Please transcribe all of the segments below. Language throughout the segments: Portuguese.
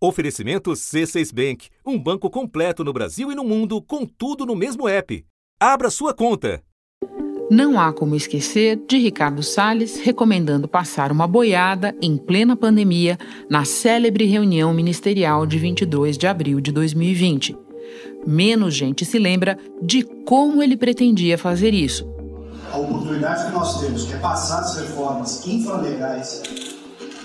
Oferecimento C6 Bank, um banco completo no Brasil e no mundo, com tudo no mesmo app. Abra sua conta. Não há como esquecer de Ricardo Salles recomendando passar uma boiada em plena pandemia na célebre reunião ministerial de 22 de abril de 2020. Menos gente se lembra de como ele pretendia fazer isso. A oportunidade que nós temos, que é passar as reformas infralegais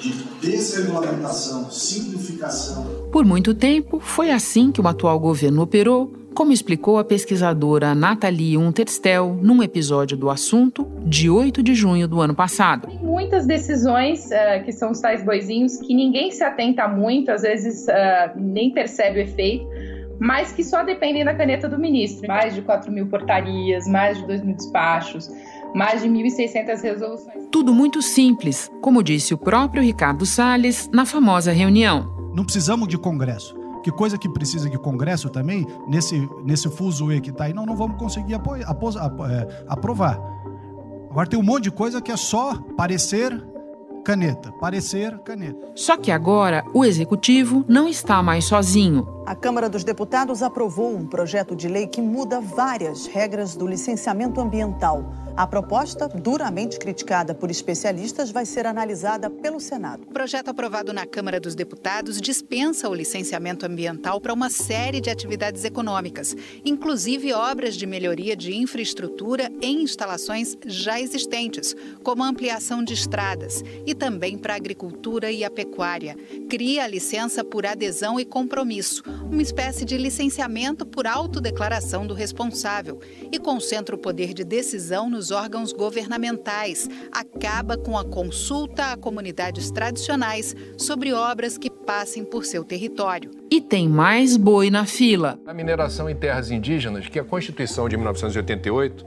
de desregulamentação, simplificação. Por muito tempo, foi assim que o atual governo operou, como explicou a pesquisadora Nathalie Unterstel num episódio do assunto de 8 de junho do ano passado. Muitas decisões, uh, que são os tais boizinhos, que ninguém se atenta muito, às vezes uh, nem percebe o efeito, mas que só dependem da caneta do ministro. Mais de 4 mil portarias, mais de 2 mil despachos, mais de 1.600 resoluções. Tudo muito simples, como disse o próprio Ricardo Salles na famosa reunião. Não precisamos de Congresso. Que coisa que precisa de Congresso também, nesse, nesse fuso E que está aí, não, não vamos conseguir apos, é, aprovar. Agora tem um monte de coisa que é só parecer caneta, parecer caneta. Só que agora o executivo não está mais sozinho. A Câmara dos Deputados aprovou um projeto de lei que muda várias regras do licenciamento ambiental a proposta, duramente criticada por especialistas, vai ser analisada pelo Senado. O projeto aprovado na Câmara dos Deputados dispensa o licenciamento ambiental para uma série de atividades econômicas, inclusive obras de melhoria de infraestrutura em instalações já existentes, como a ampliação de estradas, e também para a agricultura e a pecuária. Cria a licença por adesão e compromisso, uma espécie de licenciamento por autodeclaração do responsável, e concentra o poder de decisão nos órgãos governamentais, acaba com a consulta a comunidades tradicionais sobre obras que passem por seu território. E tem mais boi na fila. A mineração em terras indígenas, que a Constituição de 1988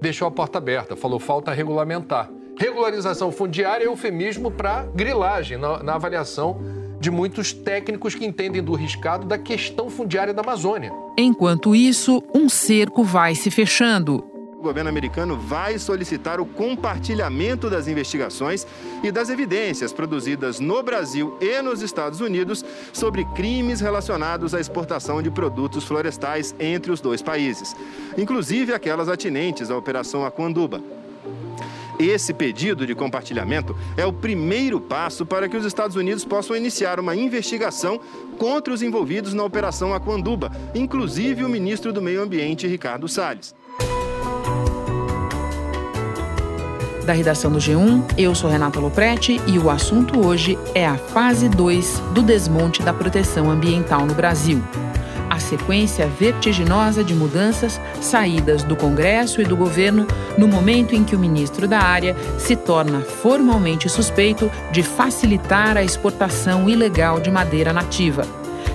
deixou a porta aberta, falou falta regulamentar. Regularização fundiária é eufemismo para grilagem na, na avaliação de muitos técnicos que entendem do riscado da questão fundiária da Amazônia. Enquanto isso, um cerco vai se fechando o governo americano vai solicitar o compartilhamento das investigações e das evidências produzidas no Brasil e nos Estados Unidos sobre crimes relacionados à exportação de produtos florestais entre os dois países, inclusive aquelas atinentes à Operação Aquanduba. Esse pedido de compartilhamento é o primeiro passo para que os Estados Unidos possam iniciar uma investigação contra os envolvidos na Operação Aquanduba, inclusive o ministro do Meio Ambiente, Ricardo Salles. Da redação do G1. Eu sou Renata Loprete e o assunto hoje é a fase 2 do desmonte da proteção ambiental no Brasil. A sequência vertiginosa de mudanças saídas do Congresso e do governo no momento em que o ministro da área se torna formalmente suspeito de facilitar a exportação ilegal de madeira nativa.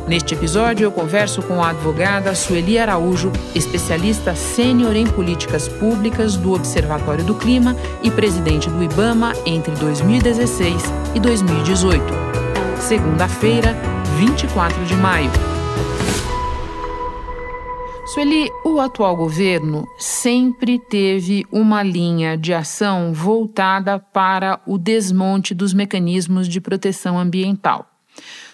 Neste episódio, eu converso com a advogada Sueli Araújo, especialista sênior em políticas públicas do Observatório do Clima e presidente do IBAMA entre 2016 e 2018. Segunda-feira, 24 de maio. Sueli, o atual governo sempre teve uma linha de ação voltada para o desmonte dos mecanismos de proteção ambiental.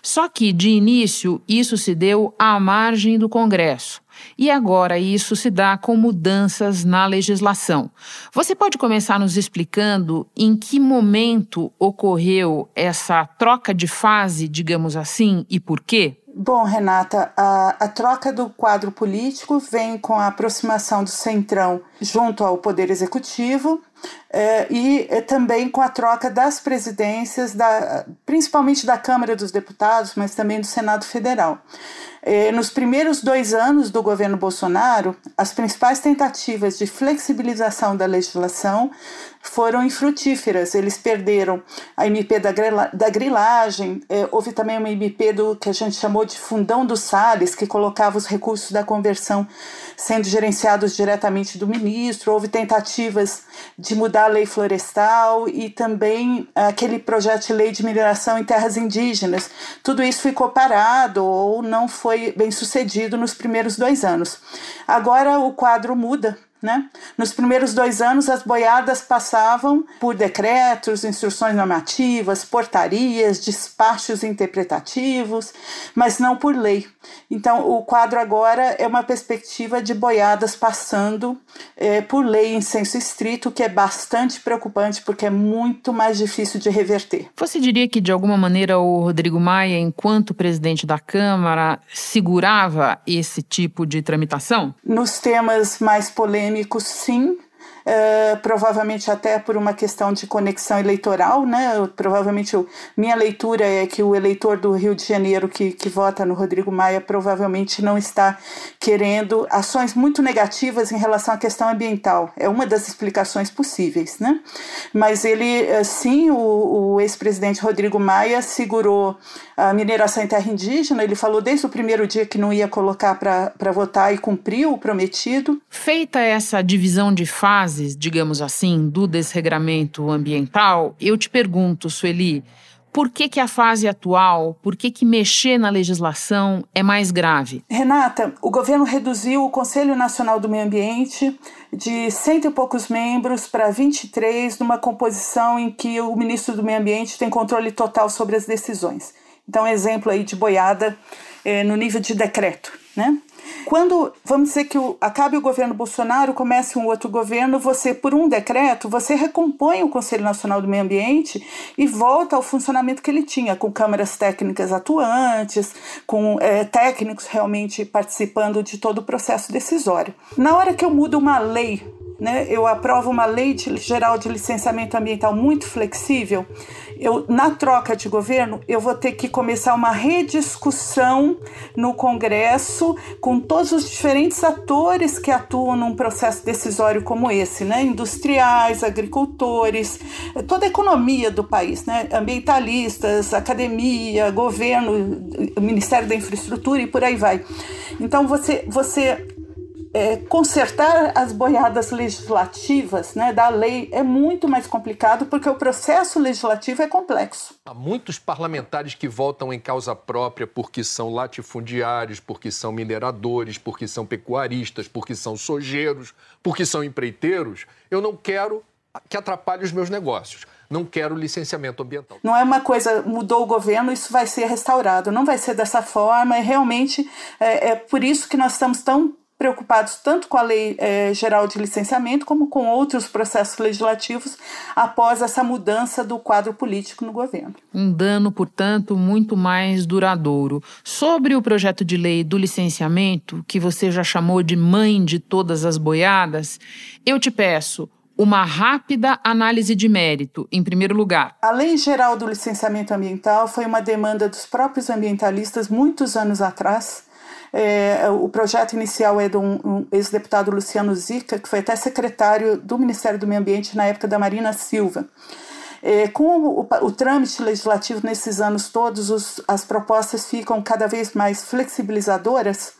Só que, de início, isso se deu à margem do Congresso. E agora isso se dá com mudanças na legislação. Você pode começar nos explicando em que momento ocorreu essa troca de fase, digamos assim, e por quê? Bom, Renata, a, a, troca do quadro político vem com a aproximação do Centrão junto ao Poder Executivo e é, também com a troca das presidências, da, principalmente da Câmara dos Deputados, mas também do Senado Federal. É, nos primeiros dois anos do governo Bolsonaro, as principais tentativas de flexibilização da legislação foram infrutíferas. Eles perderam a MP da, da grilagem, é, houve também uma MP do que a gente chamou de fundão dos Salles, que colocava os recursos da conversão sendo gerenciados diretamente do ministro, houve tentativas de mudar a lei florestal e também aquele projeto de lei de mineração em terras indígenas. Tudo isso ficou parado ou não foi bem sucedido nos primeiros dois anos. Agora o quadro muda Né? Nos primeiros dois anos, as boiadas passavam por decretos, instruções normativas, portarias, despachos interpretativos, mas não por lei. Então, o quadro agora é uma perspectiva de boiadas passando é, por lei em senso estrito, que é bastante preocupante porque é muito mais difícil de reverter. Você diria que, de alguma maneira, o Rodrigo Maia, enquanto presidente da Câmara, segurava esse tipo de tramitação? Nos temas mais polêmicos, sim. Uh, provavelmente até por uma questão de conexão eleitoral, né? Provavelmente eu, minha leitura é que o eleitor do Rio de Janeiro que, que vota no Rodrigo Maia provavelmente não está querendo ações muito negativas em relação à questão ambiental. É uma das explicações possíveis, né? Mas ele, eh, sim, o, o ex-presidente Rodrigo Maia segurou a mineração em terra indígena. Ele falou desde o primeiro dia que não ia colocar para votar e cumpriu o prometido. Feita essa divisão de digamos assim, do desregramento ambiental, eu te pergunto, Sueli, por que, que a fase atual, por que, que mexer na legislação é mais grave? Renata, o governo reduziu o Conselho Nacional do Meio Ambiente de cento e poucos membros para 23, numa composição em que o ministro do Meio Ambiente tem controle total sobre as decisões. Então, exemplo aí de boiada é, no nível de decreto, né? Quando, vamos dizer que o, acabe o governo Bolsonaro, comece um outro governo, você, por um decreto, você recompõe o Conselho Nacional do Meio Ambiente e volta ao funcionamento que ele tinha, com câmaras técnicas atuantes, com é, técnicos realmente participando de todo o processo decisório. Na hora que eu mudo uma lei né, eu aprovo uma lei de, geral de licenciamento ambiental muito flexível, eu, na troca de governo, eu vou ter que começar uma rediscussão no Congresso com todos os diferentes atores que atuam num processo decisório como esse, né? Industriais, agricultores, toda a economia do país, né? Ambientalistas, academia, governo, Ministério da Infraestrutura e por aí vai. Então você, você é, consertar as boiadas legislativas né, da lei é muito mais complicado porque o processo legislativo é complexo. Há muitos parlamentares que votam em causa própria porque são latifundiários, porque são mineradores, porque são pecuaristas, porque são sojeiros, porque são empreiteiros. Eu não quero que atrapalhe os meus negócios. Não quero licenciamento ambiental. Não é uma coisa, mudou o governo, isso vai ser restaurado. Não vai ser dessa forma. E realmente é, é por isso que nós estamos tão preocupados tanto com a Lei eh, Geral de Licenciamento como com outros processos legislativos após essa mudança do quadro político no governo. Um dano, portanto, muito mais duradouro. Sobre o projeto de lei do licenciamento, que você já chamou de mãe de todas as boiadas, eu te peço uma rápida análise de mérito, em primeiro lugar. A Lei Geral do Licenciamento Ambiental foi uma demanda dos próprios ambientalistas muitos anos atrás é, o projeto inicial é de um, um ex-deputado Luciano Zica, que foi até secretário do Ministério do Meio Ambiente na época da Marina Silva. É, com o, o, o, trâmite legislativo nesses anos todos, os, as propostas ficam cada vez mais flexibilizadoras,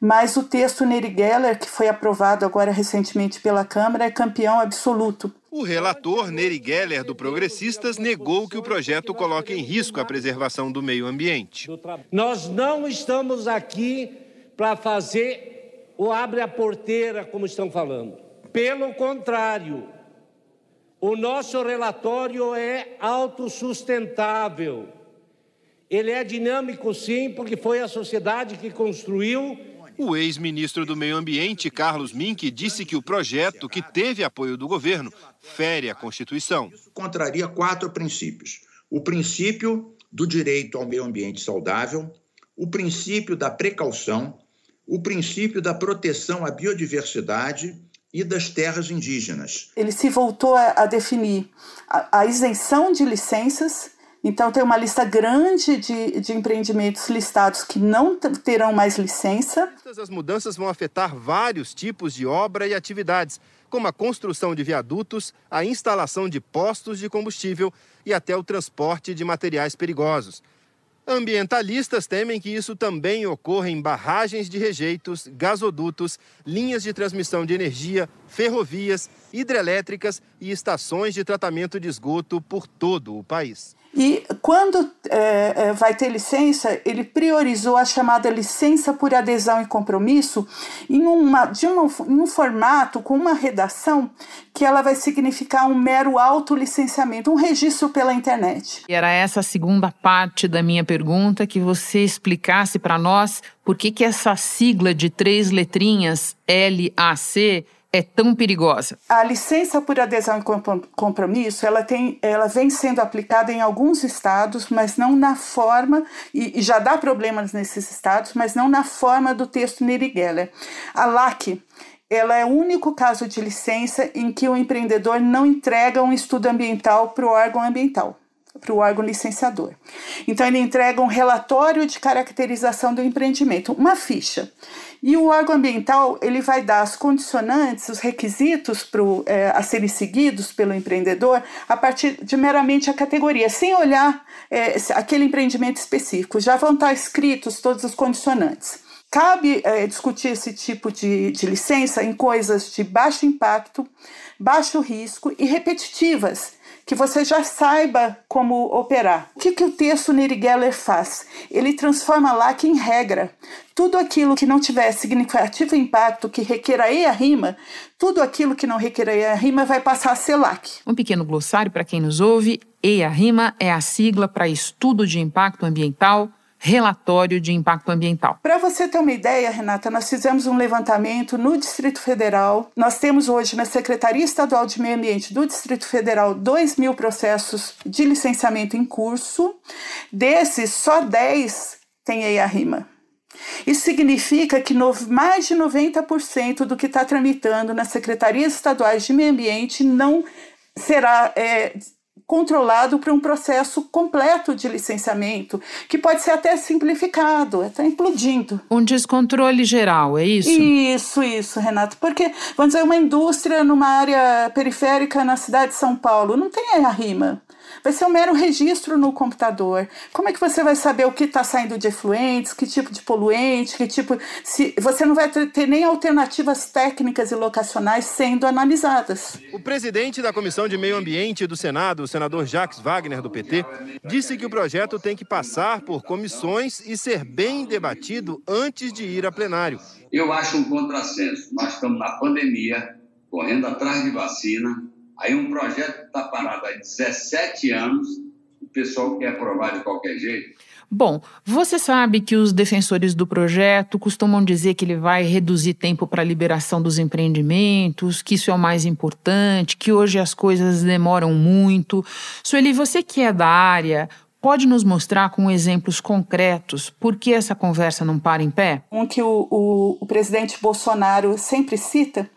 mas o texto Neri Geller, que foi aprovado agora recentemente pela Câmara, é campeão absoluto. O relator Neri Geller, do Progressistas, negou que o projeto coloque em risco a preservação do meio ambiente. Nós não estamos aqui para fazer o abre a porteira, como estão falando. Pelo contrário, o nosso relatório é autossustentável. Ele é dinâmico, sim, porque foi a sociedade que construiu o ex-ministro do Meio Ambiente, Carlos Mink, disse que o projeto, que teve apoio do governo, fere a Constituição. Contraria quatro princípios: o princípio do direito ao meio ambiente saudável, o princípio da precaução, o princípio da proteção à biodiversidade e das terras indígenas. Ele se voltou a, definir a, a isenção de licenças então, tem uma lista grande de, de empreendimentos listados que não terão mais licença. As mudanças vão afetar vários tipos de obra e atividades, como a construção de viadutos, a instalação de postos de combustível e até o transporte de materiais perigosos. Ambientalistas temem que isso também ocorra em barragens de rejeitos, gasodutos, linhas de transmissão de energia, ferrovias, hidrelétricas e estações de tratamento de esgoto por todo o país. E quando é, é, vai ter licença, ele priorizou a chamada licença por adesão e compromisso em, uma, de uma, em um formato com uma redação que ela vai significar um mero autolicenciamento, um registro pela internet. E era essa a segunda parte da minha pergunta, que você explicasse para nós por que, que essa sigla de três letrinhas LAC é tão perigosa? A licença por adesão e compromisso, ela, tem, ela vem sendo aplicada em alguns estados, mas não na forma, e, e já dá problemas nesses estados, mas não na forma do texto Neri Geller. A LAC, ela é o único caso de licença em que o empreendedor não entrega um estudo ambiental para o órgão ambiental para o órgão licenciador. Então, ele entrega um relatório de caracterização do empreendimento, uma ficha. E o órgão ambiental ele vai dar as condicionantes, os requisitos pro, é, a serem seguidos pelo empreendedor a partir de meramente a categoria, sem olhar é, aquele empreendimento específico. Já vão estar escritos todos os condicionantes. Cabe é, discutir esse tipo de, de licença em coisas de baixo impacto, baixo risco e repetitivas que você já saiba como operar. O que, que o texto Neri Geller faz? Ele transforma LAC em regra. Tudo aquilo que não tiver significativo impacto, que requer e a rima, tudo aquilo que não requer e a rima vai passar a ser LAC. Um pequeno glossário para quem nos ouve. E a rima é a sigla para estudo de impacto ambiental relatório de impacto ambiental. Para você ter uma ideia, Renata, nós fizemos um levantamento no Distrito Federal. Nós temos hoje na Secretaria Estadual de Meio Ambiente do Distrito Federal 2 mil processos de licenciamento em curso. Desses, só 10 têm EIA-RIMA. Isso significa que no, mais de 90% do que está tramitando nas secretarias estaduais de meio ambiente não será é, controlado por um processo completo de licenciamento, que pode ser até simplificado, está implodindo. Um descontrole geral, é isso? Isso, isso, Renato. Porque, vamos dizer, uma indústria numa área periférica na cidade de São Paulo não tem a rima vai ser um mero registro no computador. Como é que você vai saber o que está saindo de efluentes, que tipo de poluente, que tipo. Se, você não vai ter nem alternativas técnicas e locacionais sendo analisadas. O presidente da Comissão de Meio Ambiente do Senado, o senador Jacques Wagner, do PT, disse que o projeto tem que passar por comissões e ser bem debatido antes de ir a plenário. Eu acho um contrassenso. Nós estamos na pandemia, correndo atrás de vacina, Aí um projeto está parado há 17 anos, o pessoal quer aprovar de qualquer jeito. Bom, você sabe que os defensores do projeto costumam dizer que ele vai reduzir tempo para a liberação dos empreendimentos, que isso é o mais importante, que hoje as coisas demoram muito. Sueli, você que é da área, Pode nos mostrar com exemplos concretos por que essa conversa não para em pé? Um que o, o, o, presidente Bolsonaro sempre cita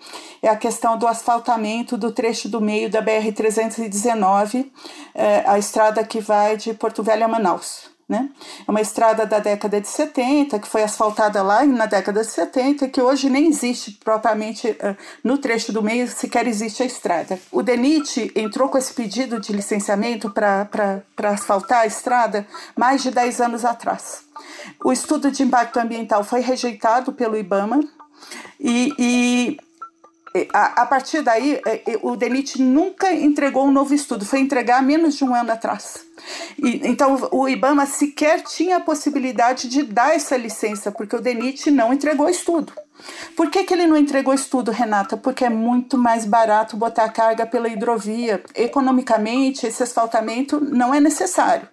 é a questão do asfaltamento do trecho do meio da BR-319, é, a estrada que vai de Porto Velho a Manaus. Né? É uma estrada da década de 70, que foi asfaltada lá na década de 70, que hoje nem existe propriamente uh, no trecho do meio, sequer existe a estrada. O DENIT entrou com esse pedido de licenciamento para asfaltar a estrada mais de 10 anos atrás. O estudo de impacto ambiental foi rejeitado pelo IBAMA e, e a, partir daí, é, é, o DENIT nunca entregou um novo estudo, foi entregar menos de um ano atrás. E, então, o IBAMA sequer tinha a possibilidade de dar essa licença, porque o DENIT não entregou estudo. Por que, que ele não entregou estudo, Renata? Porque é muito mais barato botar a carga pela hidrovia. Economicamente, esse asfaltamento não é necessário.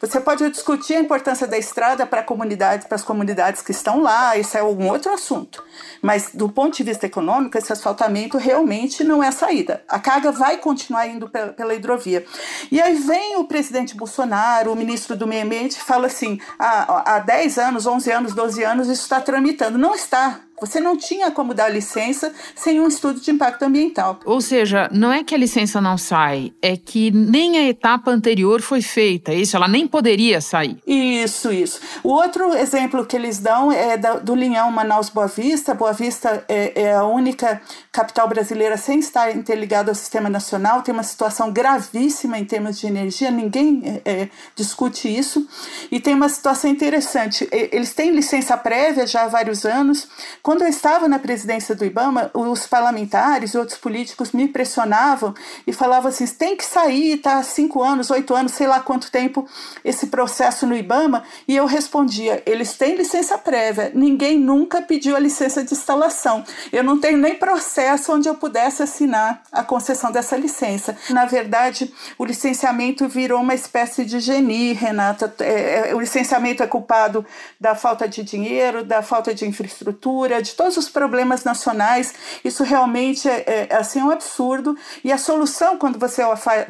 Você pode discutir a importância da estrada para a comunidade, para as comunidades que estão lá, isso é um outro assunto. Mas do ponto de vista econômico, esse asfaltamento realmente não é a saída. A carga vai continuar indo pela, hidrovia. E aí vem o presidente Bolsonaro, o ministro do Meio Ambiente, fala assim: há, há 10 anos, 11 anos, 12 anos, isso está tramitando. Não está. Você não tinha como dar licença sem um estudo de impacto ambiental. Ou seja, não é que a licença não sai, é que nem a etapa anterior foi feita. Isso, ela nem poderia sair. Isso, isso. O outro exemplo que eles dão é do linhão Manaus-Boa Vista. Boa Vista é, é, a única capital brasileira sem estar interligada ao sistema nacional. Tem uma situação gravíssima em termos de energia, ninguém é, é discute isso. E tem uma situação interessante. Eles têm licença prévia já há vários anos. Quando quando eu estava na presidência do IBAMA, os parlamentares e outros políticos me pressionavam e falavam assim: tem que sair, tá cinco anos, oito anos, sei lá quanto tempo esse processo no IBAMA. E eu respondia: eles têm licença prévia, ninguém nunca pediu a licença de instalação. Eu não tenho nem processo onde eu pudesse assinar a concessão dessa licença. Na verdade, o licenciamento virou uma espécie de genie, Renata. É, é, o licenciamento é culpado da falta de dinheiro, da falta de infraestrutura, de todos os problemas nacionais. Isso realmente é, é assim, um absurdo. E a solução, quando você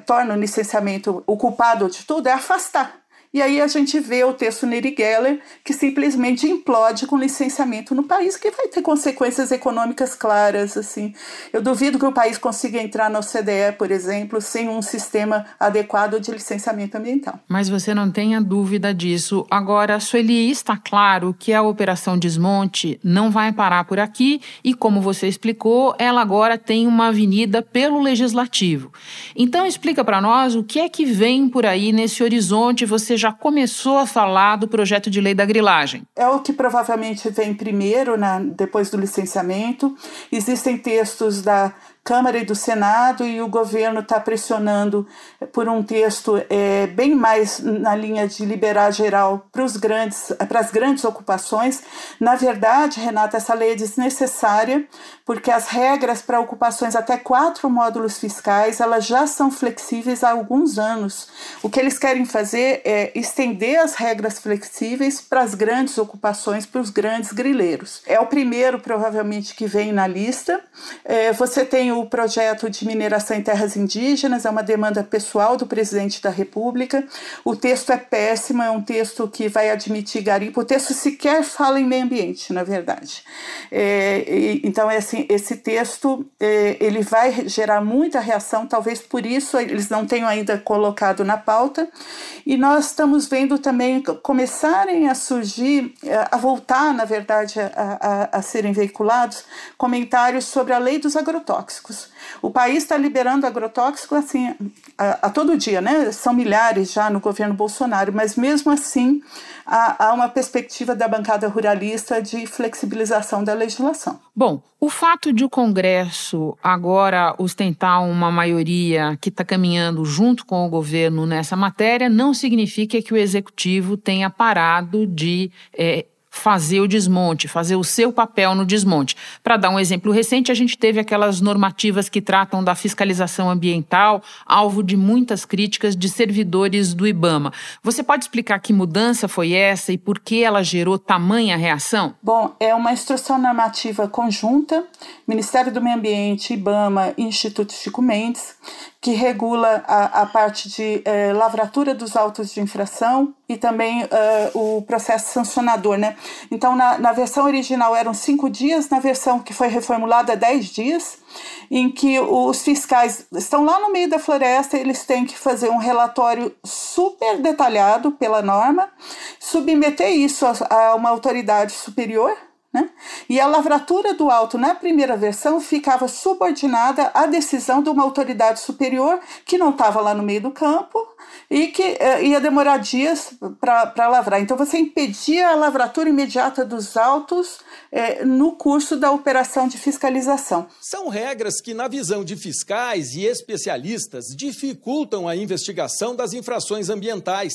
torna o licenciamento o culpado de tudo, é afastar e aí a gente vê o texto Neri Geller, que simplesmente implode com licenciamento no país, que vai ter consequências econômicas claras. assim. Eu duvido que o país consiga entrar na OCDE, por exemplo, sem um sistema adequado de licenciamento ambiental. Mas você não tenha dúvida disso. Agora, Sueli, está claro que a Operação Desmonte não vai parar por aqui e, como você explicou, ela agora tem uma avenida pelo Legislativo. Então, explica para nós o que é que vem por aí nesse horizonte. Você já começou a falar do projeto de lei da grilagem. É o que provavelmente vem primeiro, né, depois do licenciamento. Existem textos da Câmara e do Senado e o governo está pressionando por um texto é, bem mais na linha de liberar geral para os grandes para as grandes ocupações. Na verdade, Renata, essa lei é desnecessária porque as regras para ocupações até quatro módulos fiscais elas já são flexíveis há alguns anos. O que eles querem fazer é estender as regras flexíveis para as grandes ocupações, para os grandes grileiros. É o primeiro, provavelmente, que vem na lista. É, você tem o projeto de mineração em terras indígenas, é uma demanda pessoal do presidente da República. O texto é péssimo, é um texto que vai admitir garimpo. O texto sequer fala em meio ambiente, na verdade. É, e, então, é assim, esse texto é, ele vai gerar muita reação, talvez por isso eles não tenham ainda colocado na pauta. E nós estamos vendo também começarem a surgir, é, a voltar, na verdade, a, a, a serem veiculados comentários sobre a lei dos agrotóxicos agrotóxicos. O país está liberando agrotóxicos assim a, a, todo dia, né? São milhares já no governo Bolsonaro, mas mesmo assim há, há uma perspectiva da bancada ruralista de flexibilização da legislação. Bom, o fato de o Congresso agora ostentar uma maioria que está caminhando junto com o governo nessa matéria não significa que o executivo tenha parado de é, fazer o desmonte, fazer o seu papel no desmonte. Para dar um exemplo recente, a gente teve aquelas normativas que tratam da fiscalização ambiental, alvo de muitas críticas de servidores do IBAMA. Você pode explicar que mudança foi essa e por que ela gerou tamanha reação? Bom, é uma instrução normativa conjunta, Ministério do Meio Ambiente, IBAMA e Instituto Chico Mendes, que regula a, a parte de eh, lavratura dos autos de infração e também eh, o processo sancionador. Né? Então, na, na versão original eram cinco dias, na versão que foi reformulada, dez dias, em que os fiscais estão lá no meio da floresta, eles têm que fazer um relatório super detalhado pela norma, submeter isso a, a uma autoridade superior né? E a lavratura do alto, na primeira versão, ficava subordinada à decisão de uma autoridade superior que não estava lá no meio do campo e que eh, ia demorar dias para lavrar. Então, você impedia a lavratura imediata dos autos eh, no curso da operação de fiscalização. São regras que, na visão de fiscais e especialistas, dificultam a investigação das infrações ambientais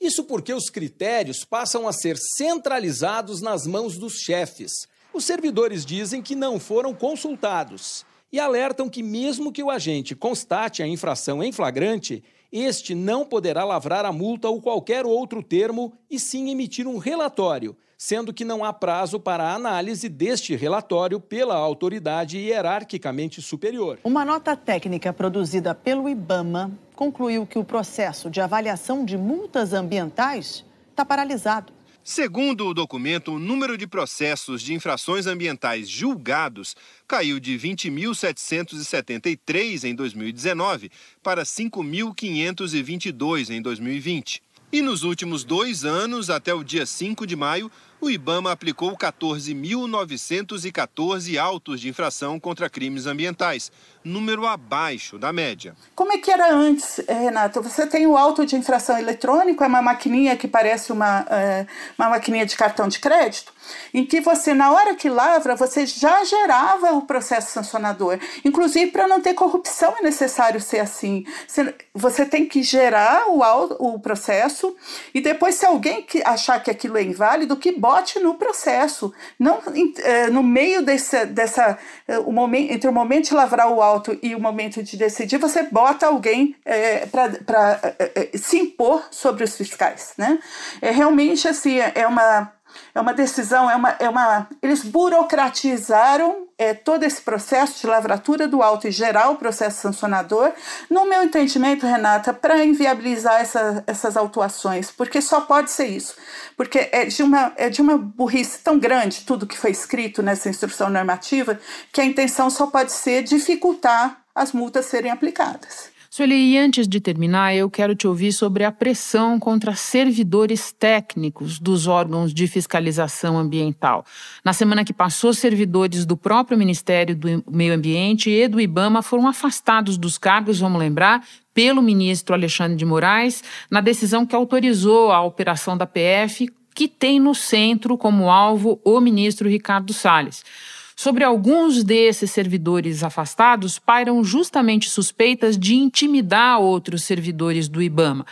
isso porque os critérios passam a ser centralizados nas mãos dos chefes. Os servidores dizem que não foram consultados e alertam que, mesmo que o agente constate a infração em flagrante, este não poderá lavrar a multa ou qualquer outro termo e sim emitir um relatório, sendo que não há prazo para a análise deste relatório pela autoridade hierarquicamente superior. Uma nota técnica produzida pelo IBAMA concluiu que o processo de avaliação de multas ambientais está paralisado. Segundo o documento, o número de processos de infrações ambientais julgados caiu de 20.773 em 2019 para 5.522 em 2020. E nos últimos dois anos, até o dia 5 de maio, o IBAMA aplicou 14.914 autos de infração contra crimes ambientais, número abaixo da média. Como é que era antes, eh, Renato? Você tem o auto de infração eletrônico, é uma maquininha que parece uma, é, uma maquininha de cartão de crédito, em que você, na hora que lavra, você já gerava o processo sancionador. Inclusive, para não ter corrupção é necessário ser assim. Você tem que gerar o, o processo e depois, se alguém achar que aquilo é inválido, que bote no processo. Não é, no meio desse, dessa. É, o momento, entre o momento de lavrar o auto e o momento de decidir, você bota alguém é, para é, é, se impor sobre os fiscais. Né? É realmente assim, é uma é uma decisão, é uma, é uma eles burocratizaram é, todo esse processo de lavratura do alto e geral o processo sancionador, no meu entendimento, Renata, para inviabilizar essa, essas autuações, porque só pode ser isso, porque é de, uma, é de uma burrice tão grande tudo que foi escrito nessa instrução normativa, que a intenção só pode ser dificultar as multas serem aplicadas. Sueli, e antes de terminar, eu quero te ouvir sobre a pressão contra servidores técnicos dos órgãos de fiscalização ambiental. Na semana que passou, servidores do próprio Ministério do Meio Ambiente e do IBAMA foram afastados dos cargos, vamos lembrar, pelo ministro Alexandre de Moraes, na decisão que autorizou a operação da PF, que tem no centro como alvo o ministro Ricardo Salles. Sobre alguns desses servidores afastados, pairam justamente suspeitas de intimidar outros servidores do IBAMA.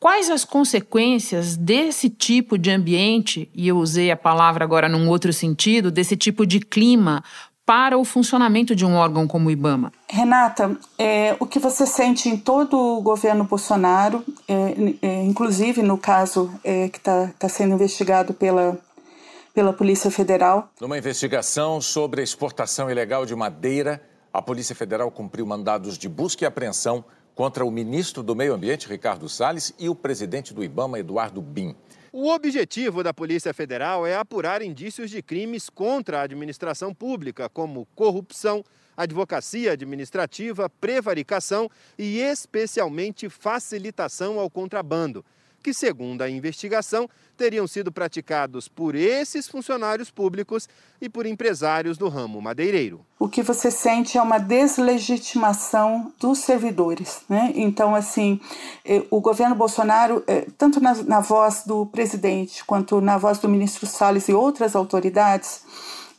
Quais as consequências desse tipo de ambiente, e eu usei a palavra agora num outro sentido, desse tipo de clima para o funcionamento de um órgão como o IBAMA? Renata, é, o que você sente em todo o governo Bolsonaro, é, é, inclusive no caso é, que está tá sendo investigado pela pela Polícia Federal. Numa investigação sobre a exportação ilegal de madeira, a Polícia Federal cumpriu mandados de busca e apreensão contra o ministro do Meio Ambiente, Ricardo Salles, e o presidente do Ibama, Eduardo Bin. O objetivo da Polícia Federal é apurar indícios de crimes contra a administração pública, como corrupção, advocacia administrativa, prevaricação e, especialmente, facilitação ao contrabando que, segundo a investigação, teriam sido praticados por esses funcionários públicos e por empresários do ramo madeireiro. O que você sente é uma deslegitimação dos servidores. Né? Então, assim, eh, o governo Bolsonaro, eh, tanto na, na voz do presidente quanto na voz do ministro Salles e outras autoridades,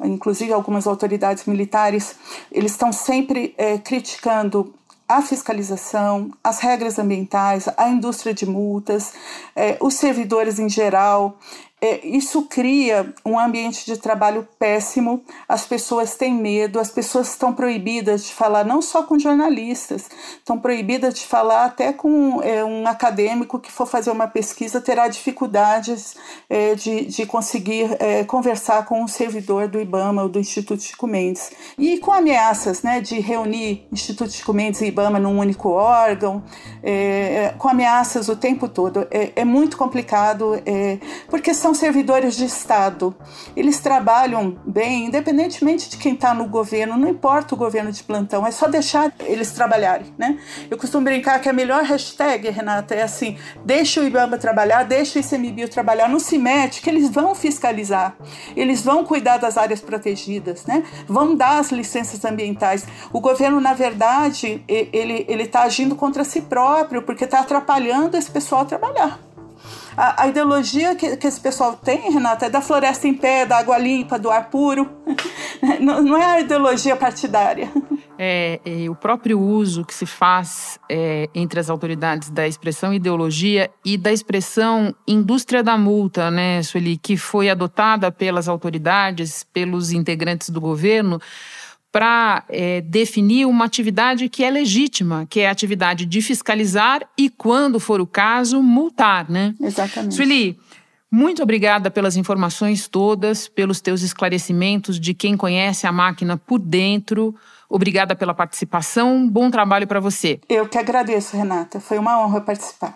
inclusive algumas autoridades militares, eles estão sempre é, criticando a fiscalização, as regras ambientais, a indústria de multas, é, os servidores em geral, isso cria um ambiente de trabalho péssimo, as pessoas têm medo, as pessoas estão proibidas de falar não só com jornalistas, estão proibidas de falar até com é, um acadêmico que for fazer uma pesquisa, terá dificuldades é, de, de conseguir é, conversar com um servidor do IBAMA ou do Instituto Chico Mendes. E com ameaças né, de reunir Instituto Chico Mendes e IBAMA num único órgão, é, com ameaças o tempo todo. É, é muito complicado, porque são são servidores de Estado. Eles trabalham bem, independentemente de quem está no governo, não importa o governo de plantão, é só deixar eles trabalharem, né? Eu costumo brincar que a melhor hashtag, Renata, é assim: deixa o IBAMA trabalhar, deixa o ICMBio trabalhar, não se mete, que eles vão fiscalizar, eles vão cuidar das áreas protegidas, né? Vão dar as licenças ambientais. O governo, na verdade, ele está agindo contra si próprio, porque está atrapalhando esse pessoal a trabalhar. A, a ideologia que, que esse pessoal tem, Renata, é da floresta em pé, da água limpa, do ar puro. não, não é a ideologia partidária. É, é, o próprio uso que se faz é, entre as autoridades da expressão ideologia e da expressão indústria da multa, né, Sueli, que foi adotada pelas autoridades, pelos integrantes do governo, para é, definir uma atividade que é legítima, que é a atividade de fiscalizar e, quando for o caso, multar, né? Exatamente. Sueli, muito obrigada pelas informações todas, pelos teus esclarecimentos de quem conhece a máquina por dentro. Obrigada pela participação. Bom trabalho para você. Eu que agradeço, Renata. Foi uma honra participar.